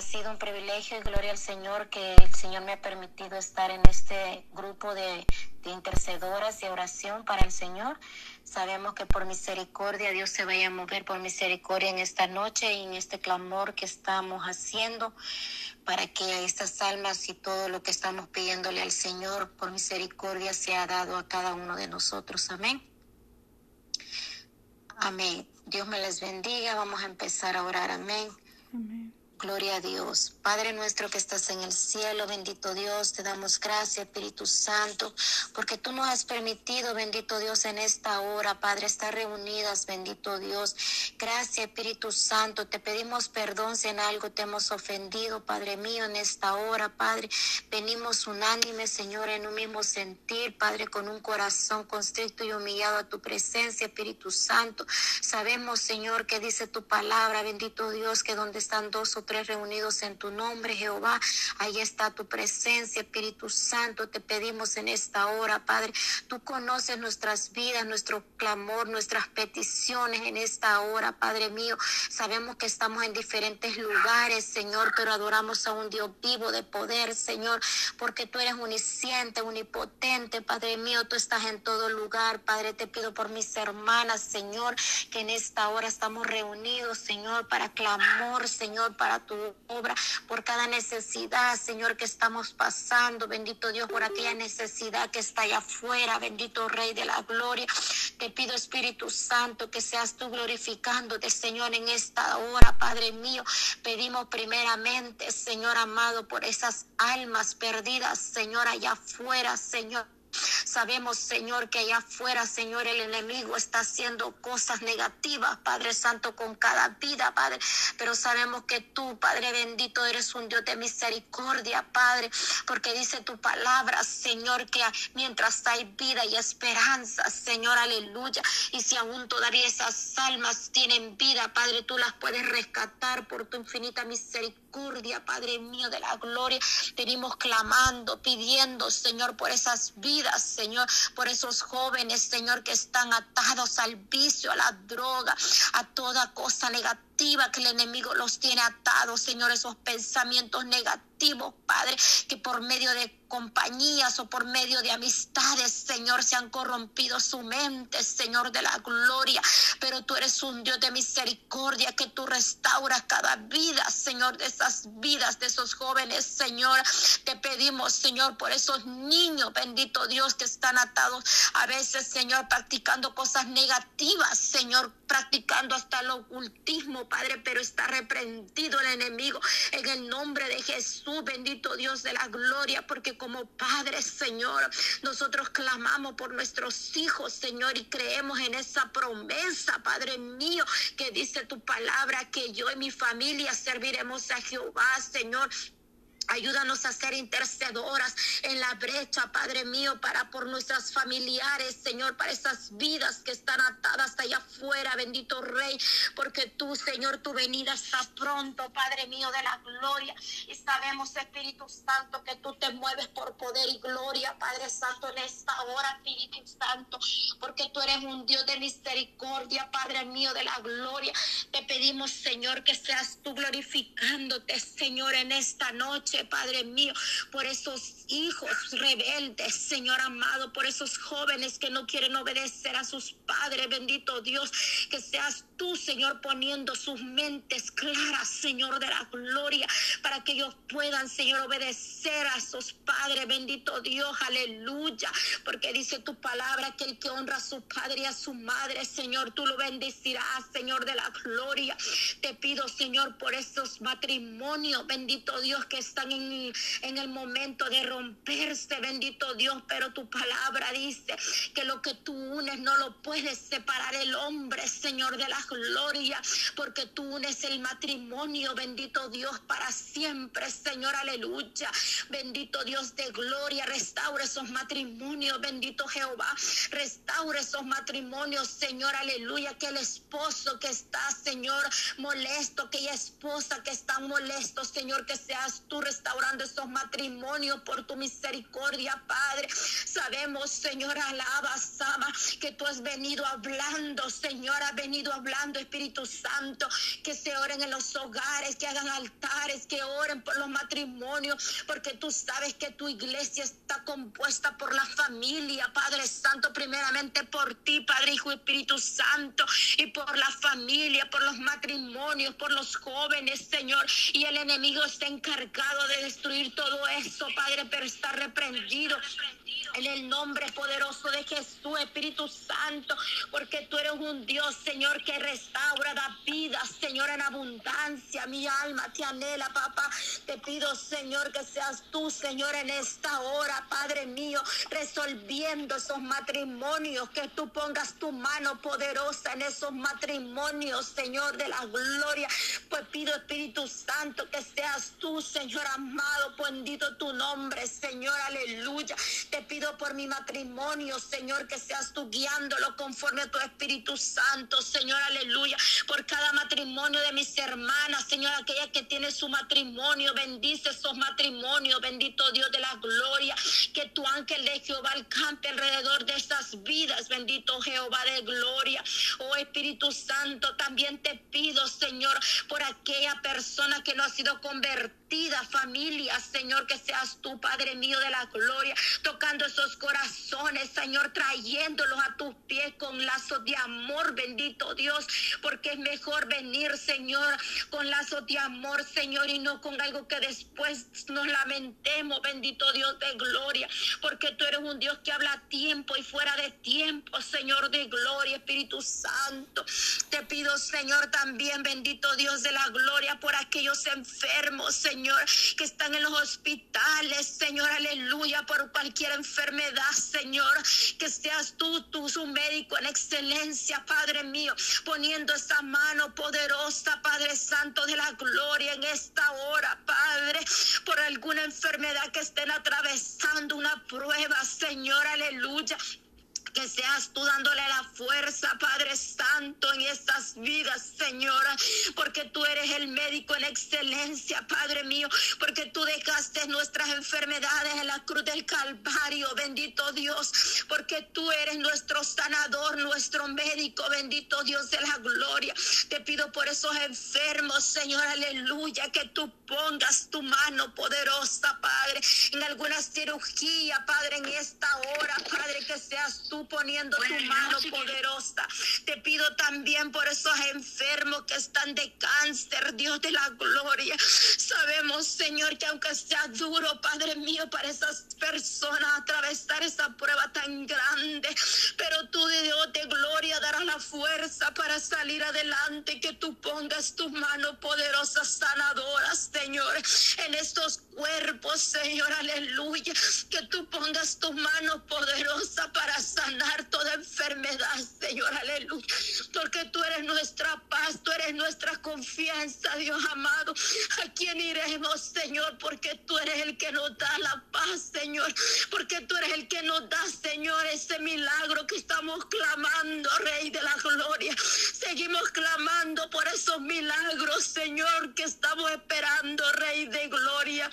Ha sido un privilegio y gloria al Señor que el Señor me ha permitido estar en este grupo de, de intercedoras y oración para el Señor. Sabemos que por misericordia Dios se vaya a mover por misericordia en esta noche y en este clamor que estamos haciendo para que estas almas y todo lo que estamos pidiéndole al Señor por misericordia sea dado a cada uno de nosotros. Amén. Amén. Dios me les bendiga. Vamos a empezar a orar. Amén. Amén. Gloria a Dios. Padre nuestro que estás en el cielo, bendito Dios, te damos gracias, Espíritu Santo, porque tú nos has permitido, bendito Dios, en esta hora, Padre, estar reunidas, bendito Dios. Gracias, Espíritu Santo. Te pedimos perdón si en algo te hemos ofendido, Padre mío, en esta hora, Padre. Venimos unánime, Señor, en un mismo sentir, Padre, con un corazón constricto y humillado a tu presencia, Espíritu Santo. Sabemos, Señor, que dice tu palabra, bendito Dios, que donde están dos o reunidos en tu nombre, Jehová. Ahí está tu presencia, Espíritu Santo. Te pedimos en esta hora, Padre. Tú conoces nuestras vidas, nuestro clamor, nuestras peticiones en esta hora, Padre mío. Sabemos que estamos en diferentes lugares, Señor, pero adoramos a un Dios vivo de poder, Señor, porque tú eres unisciente, unipotente, Padre mío. Tú estás en todo lugar, Padre. Te pido por mis hermanas, Señor, que en esta hora estamos reunidos, Señor, para clamor, Señor, para tu obra, por cada necesidad, Señor, que estamos pasando. Bendito Dios, por aquella necesidad que está allá afuera. Bendito Rey de la Gloria. Te pido, Espíritu Santo, que seas tú glorificándote, Señor, en esta hora, Padre mío. Pedimos primeramente, Señor amado, por esas almas perdidas, Señor, allá afuera, Señor. Sabemos, Señor, que allá afuera, Señor, el enemigo está haciendo cosas negativas, Padre Santo, con cada vida, Padre. Pero sabemos que tú, Padre bendito, eres un Dios de misericordia, Padre, porque dice tu palabra, Señor, que mientras hay vida y esperanza, Señor, aleluya. Y si aún todavía esas almas tienen vida, Padre, tú las puedes rescatar por tu infinita misericordia, Padre mío de la gloria. Venimos clamando, pidiendo, Señor, por esas vidas, Señor, por esos jóvenes, Señor, que están atados al vicio, a la droga, a toda cosa negativa que el enemigo los tiene atados, Señor, esos pensamientos negativos, Padre, que por medio de compañías o por medio de amistades, Señor, se han corrompido su mente, Señor de la gloria. Pero tú eres un Dios de misericordia que tú restauras cada vida, Señor, de esas vidas, de esos jóvenes, Señor. Te pedimos, Señor, por esos niños, bendito Dios, que están atados a veces, Señor, practicando cosas negativas, Señor, practicando hasta el ocultismo, Padre, pero está reprendido el enemigo en el nombre de Jesús, bendito Dios de la gloria, porque como Padre, Señor, nosotros clamamos por nuestros hijos, Señor, y creemos en esa promesa, Padre mío, que dice tu palabra, que yo y mi familia serviremos a Jehová, Señor. Ayúdanos a ser intercedoras en la brecha, Padre mío, para por nuestras familiares, Señor, para esas vidas que están atadas allá afuera, bendito Rey, porque tú, Señor, tu venida está pronto, Padre mío de la gloria. Y sabemos, Espíritu Santo, que tú te mueves por poder y gloria, Padre Santo, en esta hora, Espíritu Santo, porque tú eres un Dios de misericordia, Padre mío de la gloria. Te pedimos, Señor, que seas tú glorificándote, Señor, en esta noche. Padre mío, por esos hijos rebeldes, Señor amado, por esos jóvenes que no quieren obedecer a sus padres, bendito Dios, que seas tú, Señor, poniendo sus mentes claras, Señor de la gloria, para que ellos puedan, Señor, obedecer a sus padres, bendito Dios, aleluya, porque dice tu palabra que el que honra a su padre y a su madre, Señor, tú lo bendecirás, Señor de la gloria. Te pido, Señor, por esos matrimonios, bendito Dios, que están en, el momento de romperse, bendito Dios, pero tu palabra dice que lo que tú unes no lo puedes separar el hombre, Señor de la gloria, porque tú unes el matrimonio, bendito Dios, para siempre, Señor, aleluya. Bendito Dios de gloria, restaura esos matrimonios, bendito Jehová, restaura esos matrimonios, Señor, aleluya, que el esposo que está, Señor, molesto, aquella esposa que está molesto, Señor, que seas tú restaurando esos matrimonios por tu misericordia, Padre. Sabemos, Señor, alaba, Sama, que tú has venido hablando, Señor, has venido hablando, Espíritu Santo, que se oren en los hogares, que hagan altares, que oren por los matrimonios, porque tú sabes que tu iglesia está compuesta por la familia, Padre Santo, primeramente por ti, Padre, Hijo Espíritu Santo, y por la familia, por los matrimonios, por los jóvenes, Señor. Y el enemigo está encargado destruir todo eso, Padre, pero está reprendido en el nombre poderoso de Jesús, Espíritu Santo, porque tú eres un Dios, Señor, que restaura, da vida, Señor, en abundancia. Mi alma te anhela, papá. Te pido, Señor, que seas tú, Señor, en esta hora, Padre mío, resolviendo esos matrimonios, que tú pongas tu mano poderosa en esos matrimonios, Señor, de la gloria. Pues pido, Espíritu Santo, que seas tú, Señor amado, bendito tu nombre, Señor, aleluya. Te pido por mi matrimonio, Señor, que seas tú guiándolo conforme a tu Espíritu Santo, Señor, aleluya. Por cada matrimonio de mis hermanas, Señor, aquella que tiene su matrimonio, bendice esos matrimonios, bendito Dios de la gloria. Que tu ángel de Jehová alcance alrededor de esas vidas, bendito Jehová de gloria. Oh Espíritu Santo, también te pido, Señor, por aquella persona que no ha sido convertida, familia, Señor, que seas tú, Padre mío de la gloria, tocando esos corazones, Señor, trayéndolos a tus pies con lazos de amor, bendito Dios, porque es mejor venir, Señor, con lazos de amor, Señor, y no con algo que después nos lamentemos, bendito Dios de gloria, porque tú eres un Dios que habla a tiempo y fuera de tiempo, Señor de gloria, Espíritu Santo. Te pido, Señor, también, bendito Dios de la gloria, por aquellos enfermos, Señor, que están en los hospitales, Señor, aleluya, por cualquier enfermedad, Señor. Que seas tú, tú, su médico en excelencia, Padre mío, poniendo esa mano poderosa, Padre Santo de la gloria en esta hora, Padre, por alguna enfermedad que estén atravesando una prueba, Señor, aleluya seas tú dándole la fuerza, Padre Santo, en estas vidas, Señora, porque tú eres el médico en excelencia, Padre mío, porque tú dejaste nuestras enfermedades en la cruz del Calvario, bendito Dios, porque tú eres nuestro sanador, nuestro médico, bendito Dios de la gloria. Te pido por esos enfermos, Señor, aleluya, que tú pongas tu mano poderosa, Padre, en alguna cirugía, Padre, en esta hora, Padre, que seas tú poniendo tu mano poderosa. Te pido también por esos enfermos que están de cáncer, Dios de la gloria. Sabemos, Señor, que aunque sea duro, Padre mío, para esas personas atravesar esa prueba tan grande, pero tú, Dios de gloria, darás la fuerza para salir adelante, que tú pongas tu mano poderosa sanadora, Señor, en estos cuerpos, Señor, aleluya, que tú pongas tu mano poderosa para sanar toda enfermedad, Señor, aleluya. Porque tú eres nuestra paz, tú eres nuestra confianza, Dios amado. ¿A quién iremos, Señor? Porque tú eres el que nos da la paz, Señor. Porque tú eres el que nos da, Señor, ese milagro que estamos clamando, Rey de la Gloria. Seguimos clamando por esos milagros, Señor, que estamos esperando, Rey de Gloria.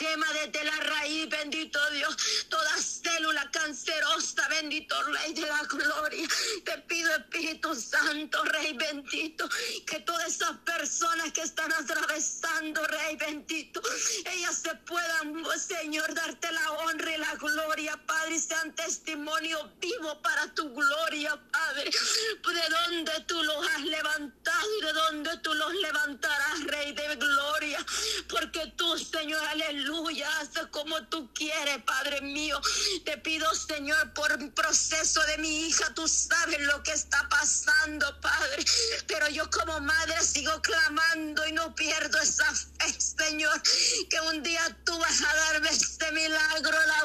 Quema desde la raíz, bendito Dios, toda célula cancerosa, bendito Rey de la gloria. Te pido, Espíritu Santo, Rey bendito, que todas esas personas que están atravesando, Rey bendito, ellas se puedan, Señor, darte la honra y la gloria, Padre, y sean testimonio vivo para tu gloria, Padre. De donde tú los has levantado y de donde tú los levantarás, Rey de gloria, porque tú, Señor, aleluya aleluya, haz como tú quieres, Padre mío. Te pido, Señor, por un proceso de mi hija, tú sabes lo que está pasando, Padre. Pero yo como madre sigo clamando y no pierdo esa fe, Señor, que un día tú vas a darme este milagro, la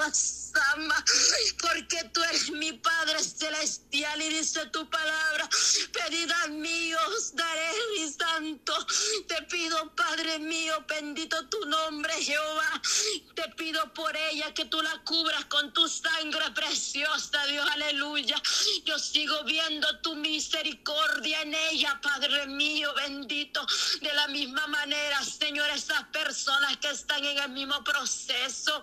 porque tú eres mi Padre celestial y dice tu palabra, pedid a os daré mi santo. Te pido, Padre mío, bendito tu nombre, Jehová. Te pido por ella que tú la cubras con tu sangre preciosa, Dios, aleluya. Yo sigo viendo tu misericordia en ella, Padre mío, bendito. De la misma manera, Señor, esas personas que están en el mismo proceso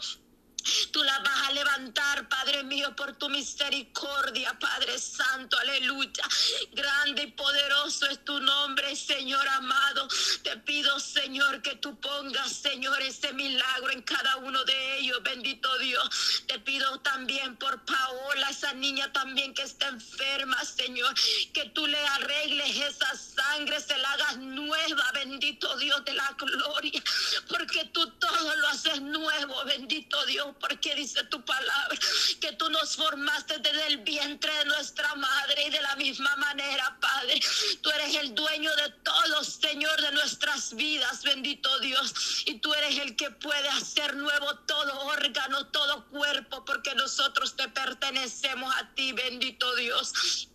Tú la vas a levantar, Padre mío, por tu misericordia, Padre Santo, aleluya. Grande y poderoso es tu nombre, Señor amado. Te pido, Señor, que tú pongas, Señor, ese milagro en cada uno de ellos, bendito Dios. Te pido también por Paola, esa niña también que está enferma, Señor, que tú le arregles esa sangre, se la hagas nueva, bendito Dios de la gloria, porque tú todo lo haces nuevo, bendito Dios porque dice tu palabra que tú nos formaste desde el vientre de nuestra madre y de la misma manera, Padre. Tú eres el dueño de todo, Señor, de nuestras vidas, bendito Dios. Y tú eres el que puede hacer nuevo todo órgano, todo cuerpo, porque nosotros te pertenecemos a ti, bendito Dios.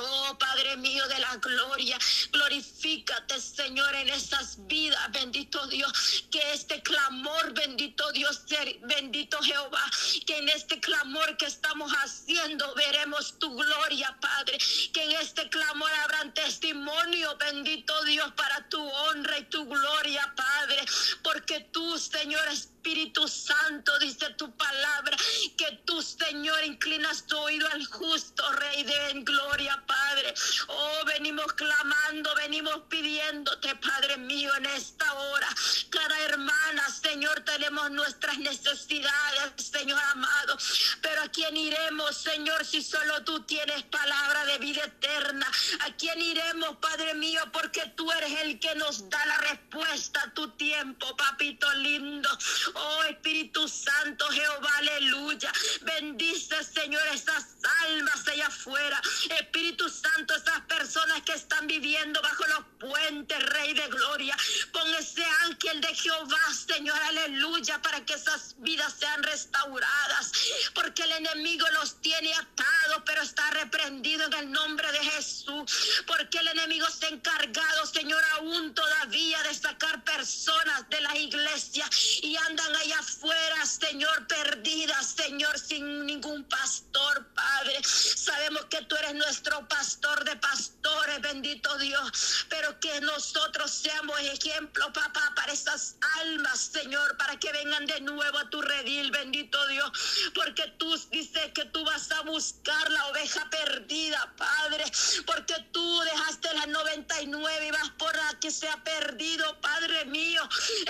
Oh Padre mío de la gloria, glorifícate Señor en esas vidas, bendito Dios, que este clamor, bendito Dios, bendito Jehová, que en este clamor que estamos haciendo veremos tu gloria, Padre, que en este clamor habrán testimonio, bendito Dios, para tu honra y tu gloria, Padre, porque tú, Señor, Espíritu Santo, dice tu palabra, que tú, Señor, inclinas tu oído al justo, Rey de gloria, Padre. Oh, venimos clamando, venimos pidiéndote, Padre mío, en esta hora. Cada hermana, Señor, tenemos nuestras necesidades, Señor amado. Pero a quién iremos, Señor, si solo tú tienes palabra de vida eterna. ¿A quién iremos, Padre mío? Porque tú eres el que nos da la respuesta a tu tiempo, papito lindo. Oh Espíritu Santo, Jehová, aleluya. Bendice, Señor, esas almas allá afuera. Espíritu Santo, esas personas que están viviendo bajo los puentes, Rey de Gloria. Pon ese ángel de Jehová, Señor, aleluya, para que esas vidas sean restauradas. Porque el enemigo los tiene atados, pero está reprendido en el nombre de Jesús. Porque el enemigo se ha encargado, Señor, aún todavía de sacar personas de la iglesia y andan allá afuera, Señor, perdidas, Señor, sin ningún pastor, Padre. Sabemos que tú eres nuestro pastor de pastores, bendito Dios, pero que nosotros seamos ejemplo, papá, para esas almas, Señor, para que vengan de nuevo a tu redil, bendito Dios, porque tú dices que tú vas a buscar la oveja perdida, Padre, porque tú dejaste las 99 y vas por la que se ha perdido, Padre mío,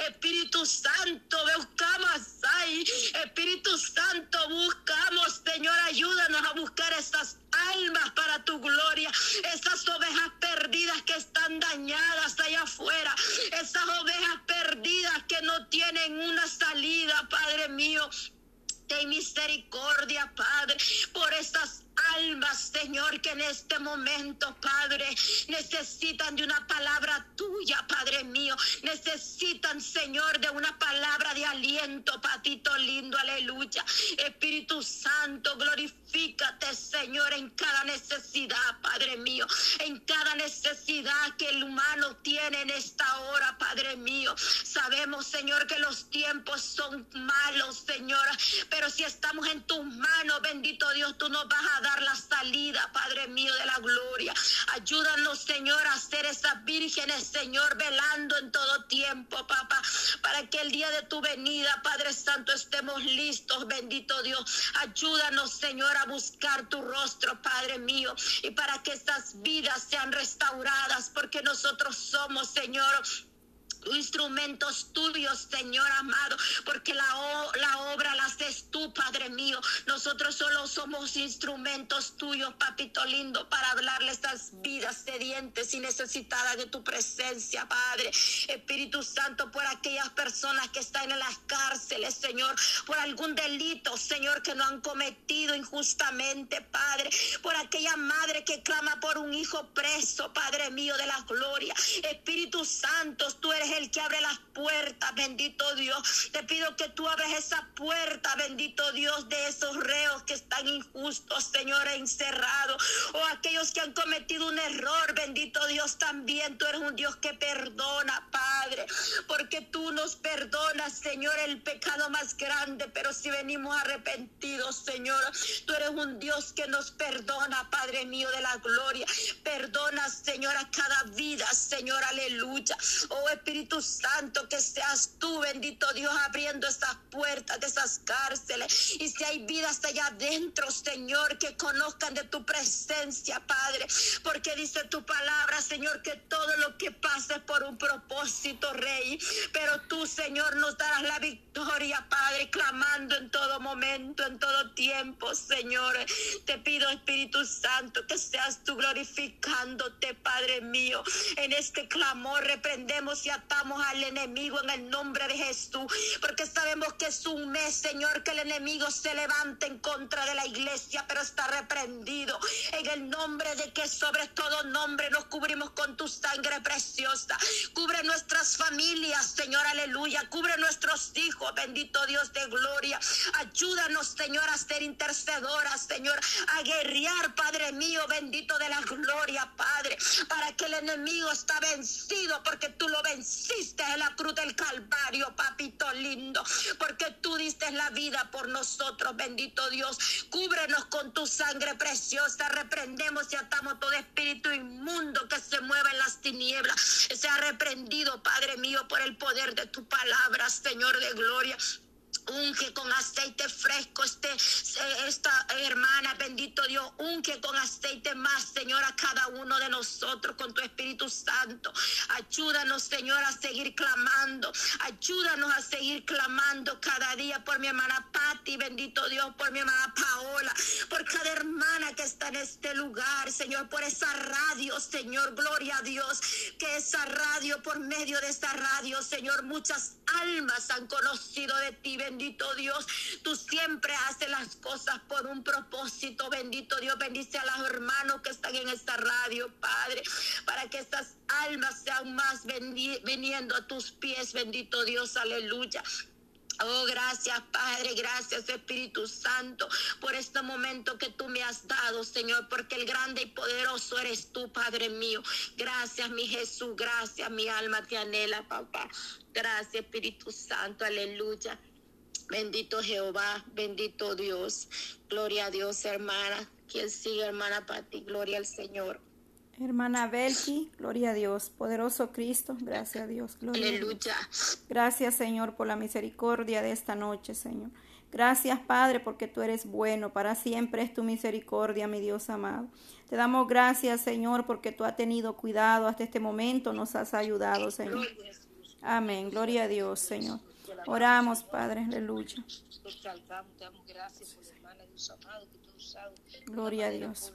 Espíritu Santo, buscamos ahí. Espíritu Santo, buscamos, Señor, ayúdanos a buscar estas almas para tu gloria. Esas ovejas perdidas que están dañadas allá afuera. Esas ovejas perdidas que no tienen una salida, Padre mío. Ten misericordia, Padre, por estas almas, Señor, que en este momento, Padre, necesitan de una palabra tuya, Padre mío. Necesitan, Señor, de una palabra de aliento, patito lindo, aleluya. Espíritu Santo, glorifícate, Señor, en cada necesidad, Padre mío. En cada necesidad que el humano tiene en esta hora, Padre mío. Sabemos, Señor, que los tiempos son malos, Señor. Pero si estamos en tus manos, bendito Dios, tú nos vas a la salida, Padre mío de la gloria. Ayúdanos, Señor, a ser esas vírgenes, Señor, velando en todo tiempo, papá, para que el día de tu venida, Padre Santo, estemos listos, bendito Dios. Ayúdanos, Señor, a buscar tu rostro, Padre mío, y para que estas vidas sean restauradas, porque nosotros somos, Señor, instrumentos tuyos, Señor amado, porque la, la obra la haces tú, Padre mío. Nosotros solo somos instrumentos tuyos, papito lindo, para hablarle estas vidas sedientes y necesitadas de tu presencia, Padre. Espíritu Santo, por aquellas personas que están en las cárceles, Señor, por algún delito, Señor, que no han cometido injustamente, Padre, por aquella madre que clama por un hijo preso, Padre mío de la gloria. Espíritu Santo, tú eres el que abre las puertas, bendito Dios. Te pido que tú abres esa puerta, bendito Dios, de esos reos que están injustos, Señor, encerrados. O aquellos que han cometido un error, bendito Dios, también tú eres un Dios que perdona, Padre. Porque tú nos perdonas, Señor, el pecado más grande. Pero si venimos arrepentidos, Señor, tú eres un Dios que nos perdona, Padre mío de la gloria. Perdona, Señor, a cada vida, Señor, aleluya. Oh Espíritu Espíritu Santo, que seas tú, bendito Dios, abriendo esas puertas de esas cárceles. Y si hay vidas allá adentro, Señor, que conozcan de tu presencia, Padre. Porque dice tu palabra, Señor, que todo lo que pase por un propósito, Rey. Pero tú, Señor, nos darás la victoria, Padre, clamando en todo momento, en todo tiempo, Señor. Te pido, Espíritu Santo, que seas tú glorificándote, Padre mío. En este clamor reprendemos y al enemigo en el nombre de Jesús, porque sabemos que es un mes, Señor, que el enemigo se levanta en contra de la iglesia, pero está reprendido. En el nombre de que sobre todo nombre nos cubrimos con tu sangre preciosa. Cubre nuestras familias, Señor, aleluya. Cubre nuestros hijos, bendito Dios de gloria. Ayúdanos, Señor, a ser intercedoras, Señor, a guerrear, Padre mío, bendito de la gloria, Padre, para que el enemigo está vencido, porque tú lo venciste en la cruz del Calvario, papito lindo, porque tú diste la vida por nosotros, bendito Dios. Cúbrenos con tu sangre preciosa, reprendemos y atamos todo espíritu inmundo que se mueva en las tinieblas. Sea reprendido, Padre mío, por el poder de tu palabra, Señor de gloria. Unge con aceite fresco este, esta hermana, bendito Dios. Unge con aceite más, Señor, a cada uno de nosotros con tu Espíritu Santo. Ayúdanos, Señor, a seguir clamando. Ayúdanos a seguir clamando cada día por mi hermana Patti, bendito Dios, por mi hermana Paola, por cada hermana que está en este lugar, Señor, por esa radio, Señor, gloria a Dios, que esa radio, por medio de esta radio, Señor, muchas almas han conocido de ti, bendito Dios. Tú siempre haces las cosas por un propósito, bendito Dios. Bendice a los hermanos que están en esta radio, Padre, para que estas almas sean más viniendo a tus pies, bendito Dios, aleluya. Oh, gracias Padre, gracias Espíritu Santo por este momento que tú me has dado, Señor, porque el grande y poderoso eres tú, Padre mío. Gracias, mi Jesús, gracias, mi alma te anhela, papá. Gracias, Espíritu Santo, aleluya. Bendito Jehová, bendito Dios. Gloria a Dios, hermana. Quien sigue, hermana Pati, gloria al Señor. Hermana Belki, gloria a Dios. Poderoso Cristo, gracias a Dios. Gloria Aleluya. Gracias, Señor, por la misericordia de esta noche, Señor. Gracias, Padre, porque tú eres bueno. Para siempre es tu misericordia, mi Dios amado. Te damos gracias, Señor, porque tú has tenido cuidado hasta este momento. Nos has ayudado, Señor. Amén. Gloria a Dios, Señor. Oramos, Padre. Aleluya. Gloria a Dios.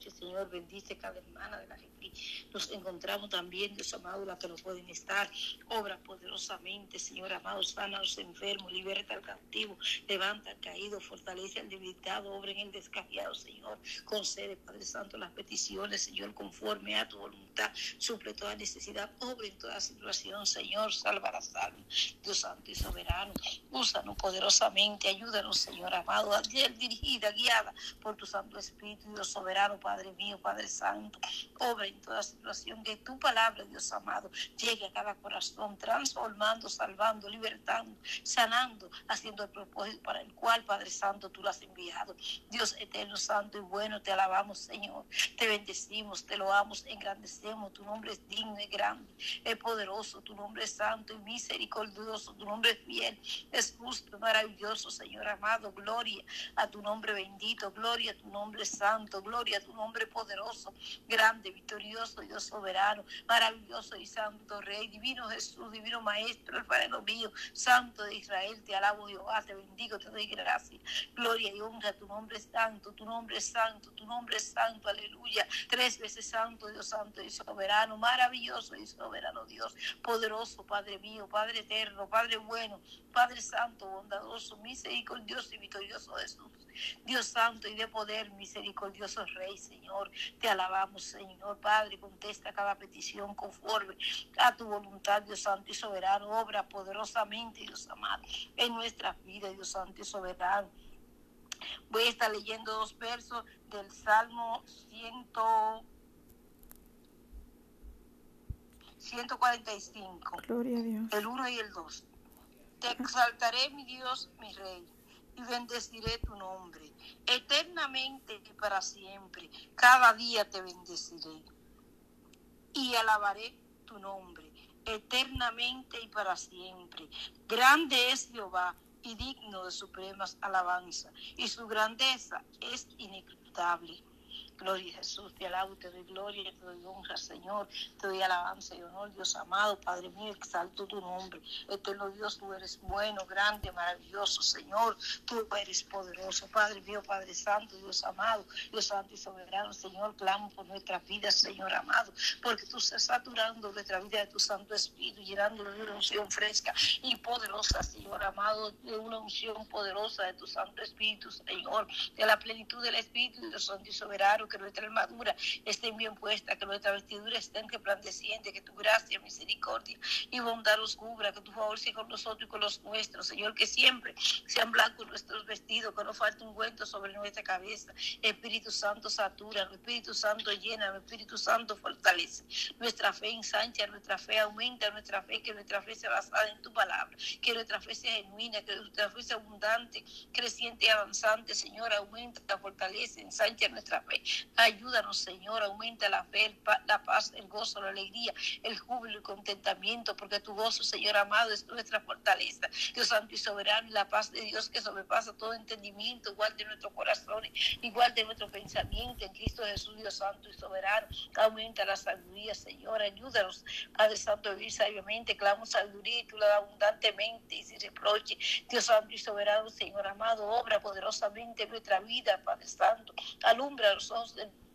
Señor, bendice cada hermana de la gente. Nos encontramos también, Dios amado, la que no pueden estar. Obra poderosamente, Señor amado, sana a los enfermos, liberta al cautivo, levanta al caído, fortalece al debilitado, obra en el descafiado, Señor. Concede, Padre Santo, las peticiones, Señor, conforme a tu voluntad. Suple toda necesidad, obra en toda situación, Señor. Salva la salva, Dios Santo y soberano. Úsanos poderosamente, ayúdanos, Señor amado, a ser dirigida, guiada por tu Santo Espíritu, Dios soberano, Padre mío, Padre Santo, obra en toda situación, que tu palabra, Dios amado, llegue a cada corazón, transformando, salvando, libertando, sanando, haciendo el propósito para el cual, Padre Santo, tú lo has enviado. Dios eterno, santo y bueno, te alabamos, Señor, te bendecimos, te loamos, engrandecemos, tu nombre es digno y grande, es poderoso, tu nombre es santo y misericordioso, tu nombre es fiel, es justo, maravilloso, Señor amado, gloria a tu nombre bendito, gloria a tu nombre santo, gloria a tu nombre poderoso, grande, victorioso, Dios soberano, maravilloso y santo Rey, divino Jesús, divino Maestro, Padre mío, Santo de Israel, te alabo Jehová, te bendigo, te doy gracias, gloria y honra, tu nombre es santo, tu nombre es santo, tu nombre es santo, aleluya, tres veces santo, Dios santo y soberano, maravilloso y soberano Dios, poderoso, Padre mío, Padre eterno, Padre bueno, Padre santo, bondadoso, misericordioso y victorioso Jesús. Dios santo y de poder, misericordioso Rey, Señor. Te alabamos, Señor. Padre, contesta cada petición conforme a tu voluntad, Dios santo y soberano. Obra poderosamente, Dios amado, en nuestra vida, Dios santo y soberano. Voy a estar leyendo dos versos del Salmo 100, 145. Gloria a Dios. El 1 y el 2. Te exaltaré, mi Dios, mi Rey y bendeciré tu nombre eternamente y para siempre. Cada día te bendeciré y alabaré tu nombre eternamente y para siempre. Grande es Jehová y digno de supremas alabanza, y su grandeza es inequitable. Gloria a Jesús, te alabo, te doy gloria, te doy honra, Señor, te doy alabanza y honor, Dios amado, Padre mío, exalto tu nombre. Eterno Dios, tú eres bueno, grande, maravilloso, Señor, tú eres poderoso, Padre mío, Padre Santo, Dios amado, Dios Santo y soberano, Señor, clamo por nuestra vida, Señor amado, porque tú estás saturando nuestra vida de tu Santo Espíritu, llenándola de una unción fresca y poderosa, Señor amado, de una unción poderosa de tu Santo Espíritu, Señor, de la plenitud del Espíritu, Dios Santo y soberano, que nuestra armadura esté bien puesta, que nuestra vestidura esté resplandeciente, que tu gracia, misericordia y bondad los cubra, que tu favor sea con nosotros y con los nuestros, Señor, que siempre sean blancos nuestros vestidos, que no falte un cuento sobre nuestra cabeza. Espíritu Santo satura, Espíritu Santo llena, Espíritu Santo fortalece. Nuestra fe ensancha, nuestra fe aumenta, nuestra fe, que nuestra fe sea basada en tu palabra, que nuestra fe sea genuina, que nuestra fe sea abundante, creciente y avanzante, Señor, aumenta, fortalece, ensancha nuestra fe. Ayúdanos, Señor, aumenta la fe, la paz, el gozo, la alegría, el júbilo y contentamiento, porque tu gozo, Señor amado, es nuestra fortaleza. Dios Santo y soberano, la paz de Dios que sobrepasa todo entendimiento, igual de nuestros corazones, igual de nuestro pensamiento en Cristo Jesús, Dios Santo y soberano. Aumenta la sabiduría, Señor, ayúdanos, Padre Santo, a vivir sabiamente, clamo sabiduría y tú la abundantemente y sin reproche. Dios Santo y soberano, Señor amado, obra poderosamente en nuestra vida, Padre Santo. Alumbra los ojos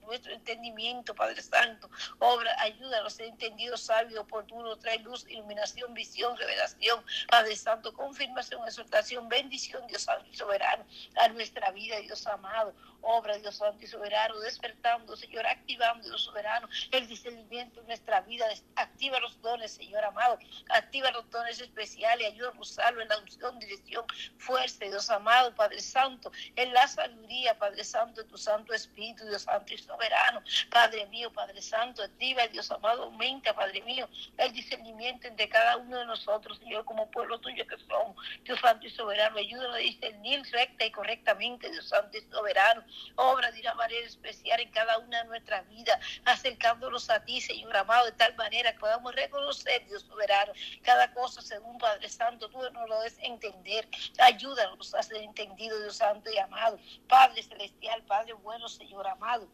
nuestro entendimiento, Padre Santo. Obra, ayúdanos ser entendido, sabio, oportuno, trae luz, iluminación, visión, revelación, Padre Santo, confirmación, exhortación, bendición, Dios soberano, a nuestra vida, Dios amado. Obra, Dios Santo y soberano, despertando, Señor, activando, Dios soberano, el discernimiento en nuestra vida. Activa los dones, Señor amado. Activa los dones especiales. Ayúdanos a usarlo en la unción, dirección, fuerza, Dios amado, Padre Santo, en la sabiduría, Padre Santo, de tu Santo Espíritu, Dios Santo y soberano. Padre mío, Padre Santo, activa, Dios amado, aumenta, Padre mío, el discernimiento entre cada uno de nosotros, Señor, como pueblo tuyo que somos. Dios Santo y soberano, ayúdanos a discernir recta y correctamente, Dios Santo y soberano. Obra de una manera especial en cada una de nuestras vidas, acercándonos a ti, Señor amado, de tal manera que podamos reconocer, Dios soberano, cada cosa según Padre Santo, tú nos lo des entender. Ayúdanos a ser entendido, Dios Santo y amado. Padre Celestial, Padre bueno, Señor amado.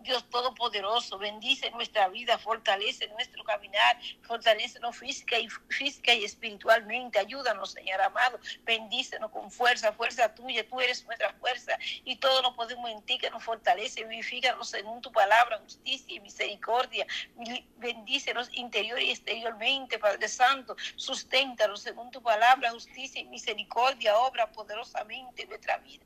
Dios Todopoderoso, bendice nuestra vida, fortalece nuestro caminar, fortalecenos física y, física y espiritualmente. Ayúdanos, Señor amado, bendícenos con fuerza, fuerza tuya, tú eres nuestra fuerza y todo lo podemos en ti que nos fortalece. Vivifícanos según tu palabra, justicia y misericordia. Bendícenos interior y exteriormente, Padre Santo. Susténtanos según tu palabra, justicia y misericordia. Obra poderosamente en nuestra vida.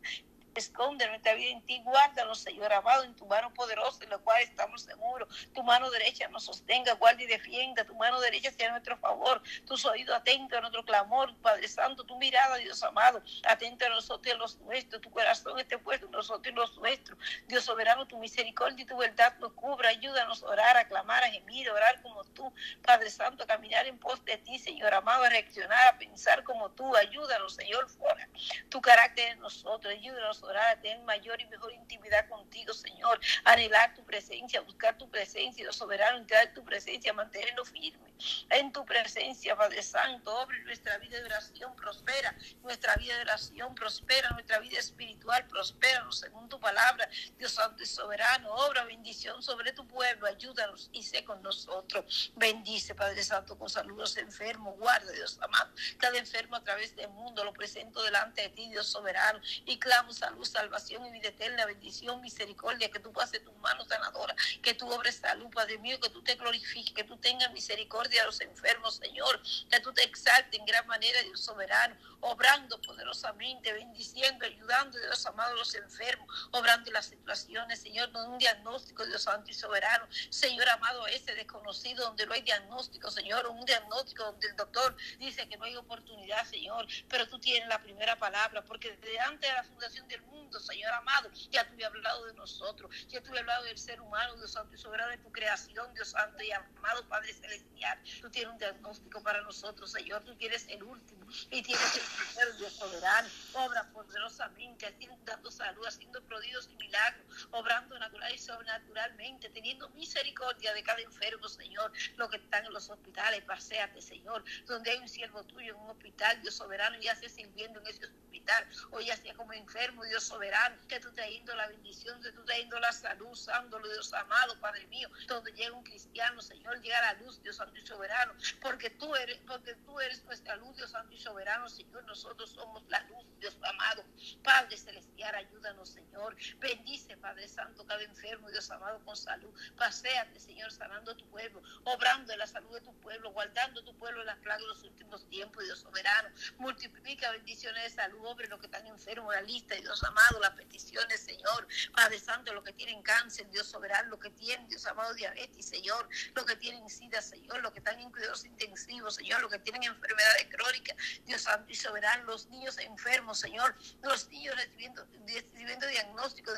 Esconde nuestra vida en ti, guárdanos, Señor amado, en tu mano poderosa, en la cual estamos seguros. Tu mano derecha nos sostenga, guarda y defienda. Tu mano derecha sea nuestro favor. Tus oídos atentos a nuestro clamor, Padre Santo. Tu mirada, Dios amado, atento a nosotros y a los nuestros. Tu corazón esté puesto en nosotros y los nuestros. Dios soberano, tu misericordia y tu verdad nos cubra. Ayúdanos a orar, a clamar, a gemir, a orar como tú, Padre Santo, a caminar en pos de ti, Señor amado, a reaccionar, a pensar como tú. Ayúdanos, Señor, fuera tu carácter en nosotros. Ayúdanos orar, a tener mayor y mejor intimidad contigo, Señor, anhelar tu presencia, buscar tu presencia, Dios soberano, entrar en tu presencia, mantenerlo firme en tu presencia, Padre Santo, obre nuestra vida de oración, prospera. Nuestra vida de oración, prospera nuestra vida espiritual, prospera según tu palabra, Dios Santo y soberano, obra bendición sobre tu pueblo, ayúdanos y sé con nosotros, bendice, Padre Santo, con saludos enfermos, guarda, Dios amado, cada enfermo a través del mundo, lo presento delante de ti, Dios soberano, y clamo salud, salvación y vida eterna, bendición, misericordia, que tú pases tus manos sanadoras, que tú obres salud, Padre mío, que tú te glorifiques, que tú tengas misericordia a los enfermos, Señor, que tú te exaltes en gran manera, Dios soberano, obrando poderosamente, bendiciendo, ayudando, Dios amado, a los enfermos, obrando las situaciones, Señor, con un diagnóstico, Dios santo y soberano, Señor amado, ese desconocido donde no hay diagnóstico, Señor, un diagnóstico donde el doctor dice que no hay oportunidad, Señor, pero tú tienes la primera palabra, porque delante de la fundación del mundo, Señor amado. Ya habías hablado de nosotros, ya habías hablado del ser humano, Dios Santo y soberano de tu creación, Dios Santo y amado Padre Celestial. Tú tienes un diagnóstico para nosotros, Señor. Tú tienes el último y tienes el primero, Dios soberano. Obra poderosamente, dando salud, haciendo prodigios y milagros, obrando natural y sobrenaturalmente, teniendo misericordia de cada enfermo, Señor. Lo que están en los hospitales, paséate, Señor. Donde hay un siervo tuyo en un hospital, Dios soberano, ya sea sirviendo en ese hospital, o ya sea como enfermo, Dios soberano, que tú trayendo la bendición, que tú trayendo la salud, usándolo, Dios amado, Padre mío, donde llega un cristiano, Señor, llega la luz, Dios santo y soberano, porque tú eres, porque tú eres nuestra luz, Dios santo y soberano, Señor, nosotros somos la luz, Dios amado, Padre celestial, ayúdanos, Señor, bendice, Padre Santo, cada enfermo, Dios amado, con salud, paséate, Señor, sanando tu pueblo, obrando en la salud de tu pueblo, guardando tu pueblo en las plagas de los últimos tiempos, Dios soberano, multiplica bendiciones de salud, obre los que están enfermos, la lista, Dios amado, las peticiones, Señor, Padre Santo, los que tienen cáncer, Dios soberano, los que tienen, Dios amado, diabetes, Señor, los que tienen SIDA, Señor, los que están en cuidados intensivos, Señor, los que tienen enfermedades crónicas, Dios Santo y soberano, los niños enfermos, Señor, los niños recibiendo,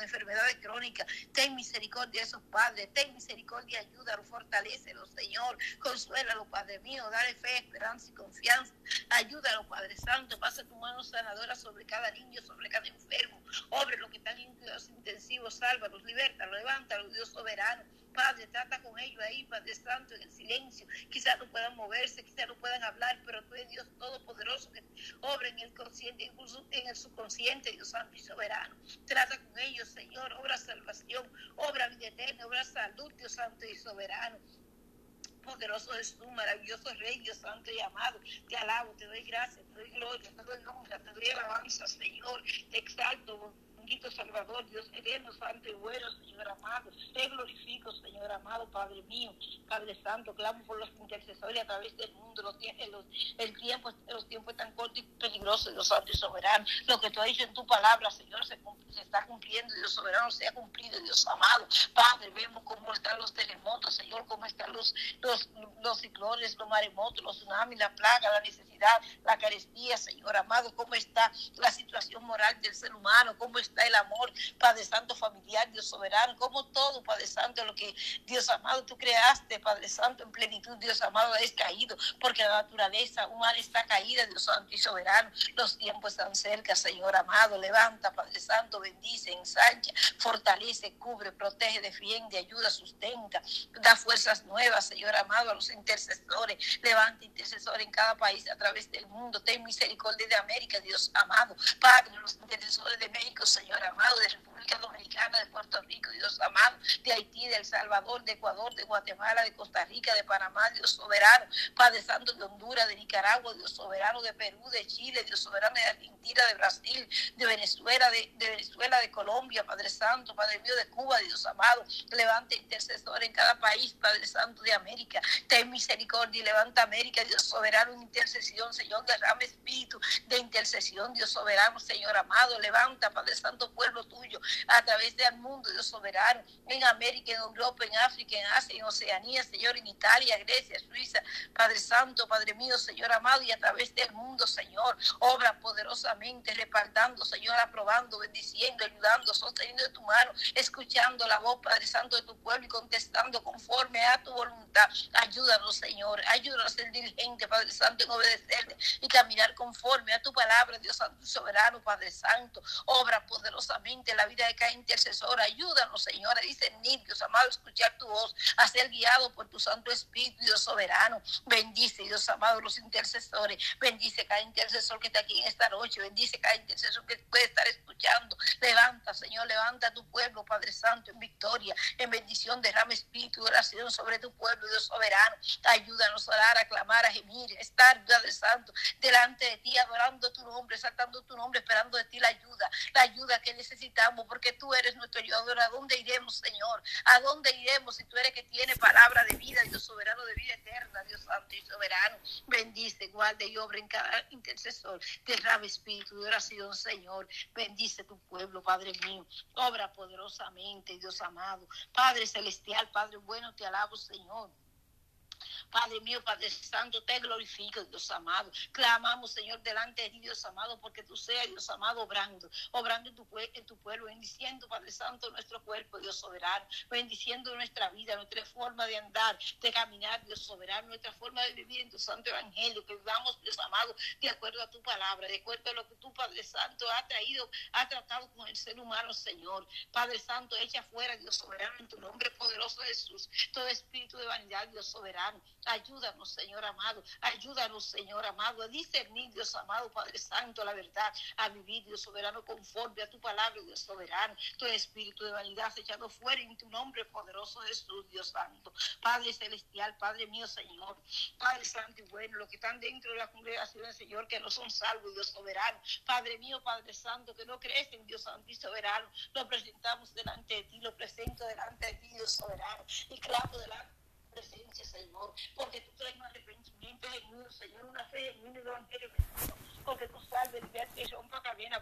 enfermedades crónicas, ten misericordia de esos padres, ten misericordia, ayúdalo, fortalecelo, Señor, consuélalo, Padre mío, dale fe, esperanza y confianza, ayúdalo, Padre Santo, pasa tu mano sanadora sobre cada niño, sobre cada enfermo, obre los que están en cuidados intensivos, sálvalos, libértalos, levántalos, Dios soberano, Padre, trata con ellos ahí, Padre Santo, en el silencio. Quizás no puedan moverse, quizás no puedan hablar, pero tú eres Dios Todopoderoso que obra en el consciente, incluso en el subconsciente, Dios Santo y Soberano. Trata con ellos, Señor, obra salvación, obra vida eterna, obra salud, Dios Santo y Soberano poderoso es tú, maravilloso Rey, Dios Santo y amado. Te alabo, te doy gracias, te doy gloria, te doy honra, te doy alabanza, Señor. Te exalto, Salvador, Dios eterno, santo y bueno, Señor amado. Te glorifico, Señor amado, Padre mío, Padre Santo, clamo por los intercesores a través del mundo. Los, el tiempo, los tiempos tan cortos y peligrosos, Dios Santo y soberano. Lo que tú has dicho en tu palabra, Señor, se, se está cumpliendo, Dios soberano, se ha cumplido, Dios amado. Padre, vemos cómo están los terremotos, Señor, cómo están los, los, ciclones, los maremotos, los tsunamis, la plaga, la necesidad, la carestía, Señor amado, cómo está la situación moral del ser humano, cómo está el amor, Padre Santo, familiar, Dios soberano, como todo, Padre Santo, lo que Dios amado tú creaste, Padre Santo, en plenitud, Dios amado, es caído, porque la naturaleza humana está caída, Dios Santo y soberano. Los tiempos están cerca, Señor amado, levanta, Padre Santo, bendice, ensancha, fortalece, cubre, protege, defiende, ayuda, sustenta, da fuerzas nuevas, Señor amado, a los intercesores, levanta intercesores en cada país a través del mundo, ten misericordia de América, Dios amado, Padre, los intercesores de México, Señor amado, de República Dominicana, de Puerto Rico, Dios amado, de Haití, de El Salvador, de Ecuador, de Guatemala, de Costa Rica, de Panamá, Dios soberano, Padre Santo de Honduras, de Nicaragua, Dios soberano de Perú, de Chile, Dios soberano de Argentina, de Brasil, de Venezuela, de, de Venezuela, de Colombia, Padre Santo, Padre mío, de Cuba, Dios amado, levante intercesor en cada país, Padre Santo de América, ten misericordia y levanta América, Dios soberano, en intercesión, Señor, derrame espíritu de intercesión, Dios soberano, Señor amado, levanta, Padre Santo, pueblo tuyo, a través del mundo, Dios soberano, en América, en Europa, en África, en Asia, en Oceanía, Señor, en Italia, Grecia, Suiza, Padre Santo, Padre mío, Señor amado, y a través del mundo, Señor, obra poderosamente, respaldando, Señor, aprobando, bendiciendo, ayudando, sosteniendo de tu mano, escuchando la voz, Padre Santo, de tu pueblo y contestando conforme a tu voluntad. Ayúdanos, Señor, ayúdanos a ser diligente, Padre Santo, en obedecerle y caminar conforme a tu palabra, Dios Santo, soberano, Padre Santo, obra poderosamente la vida de cada intercesor. Ayúdanos, Señor, a discernir, Dios amado, escuchar tu voz, a ser guiado por tu Santo Espíritu, Dios soberano. Bendice, Dios amado, los intercesores. Bendice cada intercesor que está aquí en esta noche. Bendice cada intercesor que puede estar escuchando. Levanta, Señor, levanta a tu pueblo, Padre Santo, en victoria, en bendición. Derrama espíritu de oración sobre tu pueblo, Dios soberano. Ayúdanos a orar, a clamar, a gemir, a estar, Padre Santo, delante de ti, adorando tu nombre, saltando tu nombre, esperando de ti la ayuda, la ayuda que necesitamos, porque tú eres nuestro ayudador. ¿A dónde iremos, Señor? ¿A dónde iremos si tú eres que tiene palabra de vida, Dios soberano de vida eterna, Dios santo y soberano? Bendice, guarde y obra en cada intercesor. Derrame espíritu de oración, Señor. Bendice tu pueblo, Padre mío. Obra poderosamente, Dios amado. Padre celestial, Padre bueno, te alabo, Señor. Padre mío, Padre Santo, te glorifico, Dios amado. Clamamos, Señor, delante de ti, Dios amado, porque tú seas, Dios amado, obrando, obrando en tu, tu pueblo, bendiciendo, Padre Santo, nuestro cuerpo, Dios soberano, bendiciendo nuestra vida, nuestra forma de andar, de caminar, Dios soberano, nuestra forma de vivir en tu santo evangelio, que vivamos, Dios amado, de acuerdo a tu palabra, de acuerdo a lo que tú, Padre Santo, ha traído, ha tratado con el ser humano, Señor. Padre Santo, echa fuera, Dios soberano, en tu nombre poderoso Jesús, todo espíritu de vanidad, Dios soberano. Ayúdanos, Señor amado, ayúdanos, Señor amado, a discernir, Dios amado, Padre Santo, la verdad, a vivir, Dios soberano, conforme a tu palabra, Dios soberano. Todo espíritu de vanidad echado fuera en tu nombre poderoso Jesús, Dios Santo. Padre Celestial, Padre mío, Señor. Padre Santo y bueno, los que están dentro de la congregación, Señor, que no son salvos, Dios soberano. Padre mío, Padre Santo, que no crecen, Dios Santo y soberano. Lo presentamos delante de ti, lo presento delante de ti, Dios soberano. Y clamo delante presencia, Señor, porque tú traes un arrepentimiento genuino, Señor, una fe genuina y evangelio porque tú salves, libertas y rompa cadena